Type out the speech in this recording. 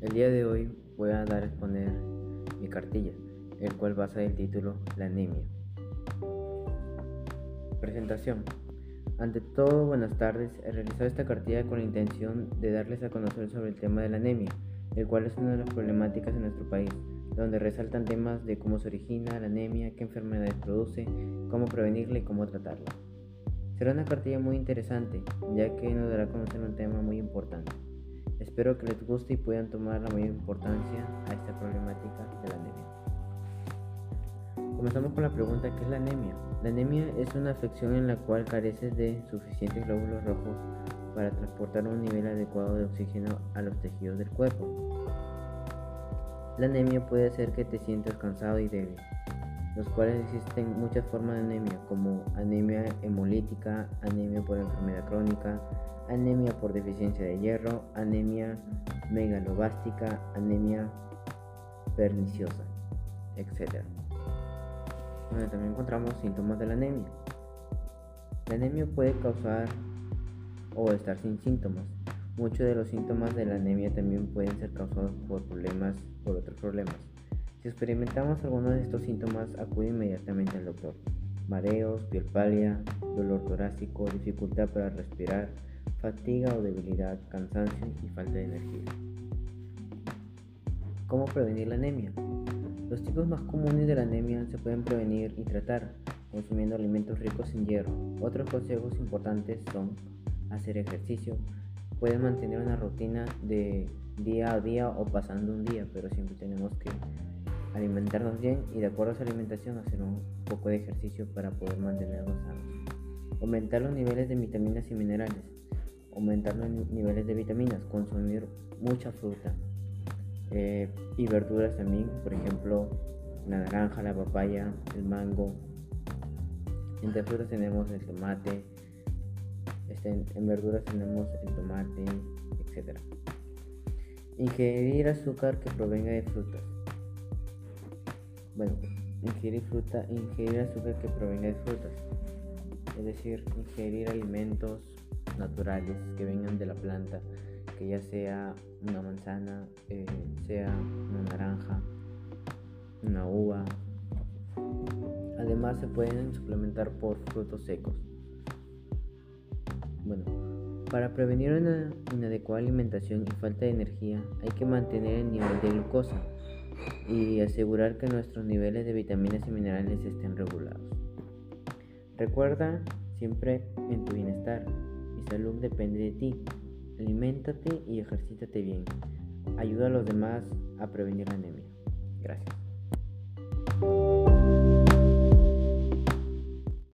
El día de hoy voy a dar a exponer mi cartilla, el cual basa el título La anemia. Presentación. Ante todo, buenas tardes. He realizado esta cartilla con la intención de darles a conocer sobre el tema de la anemia, el cual es una de las problemáticas en nuestro país, donde resaltan temas de cómo se origina la anemia, qué enfermedades produce, cómo prevenirla y cómo tratarla. Será una cartilla muy interesante, ya que nos dará a conocer un tema muy importante. Espero que les guste y puedan tomar la mayor importancia a esta problemática de la anemia. Comenzamos con la pregunta ¿qué es la anemia? La anemia es una afección en la cual careces de suficientes glóbulos rojos para transportar un nivel adecuado de oxígeno a los tejidos del cuerpo. La anemia puede hacer que te sientas cansado y débil, los cuales existen muchas formas de anemia, como anemia hemolítica, anemia por enfermedad crónica, anemia por deficiencia de hierro, anemia megalobástica, anemia perniciosa, etc. Donde también encontramos síntomas de la anemia. La anemia puede causar o estar sin síntomas. Muchos de los síntomas de la anemia también pueden ser causados por problemas, por otros problemas. Si experimentamos alguno de estos síntomas, acude inmediatamente al doctor. Mareos, piel pálida, dolor torácico, dificultad para respirar, fatiga o debilidad, cansancio y falta de energía. ¿Cómo prevenir la anemia? Los tipos más comunes de la anemia se pueden prevenir y tratar consumiendo alimentos ricos en hierro. Otros consejos importantes son hacer ejercicio. Puedes mantener una rutina de día a día o pasando un día, pero siempre tenemos que alimentarnos bien y de acuerdo a esa alimentación hacer un poco de ejercicio para poder mantenernos sanos. Aumentar los niveles de vitaminas y minerales. Aumentar los niveles de vitaminas. Consumir mucha fruta eh, y verduras también. Por ejemplo, la naranja, la papaya, el mango. Entre frutas tenemos el tomate. Este, en verduras tenemos el tomate, etc. Ingerir azúcar que provenga de frutas. Bueno, ingerir fruta, ingerir azúcar que provenga de frutas. Es decir, ingerir alimentos naturales que vengan de la planta, que ya sea una manzana, eh, sea una naranja, una uva. Además se pueden suplementar por frutos secos. Bueno, para prevenir una inadecuada alimentación y falta de energía hay que mantener el nivel de glucosa y asegurar que nuestros niveles de vitaminas y minerales estén regulados. Recuerda siempre en tu bienestar y salud depende de ti. Aliméntate y ejercítate bien. Ayuda a los demás a prevenir la anemia. Gracias.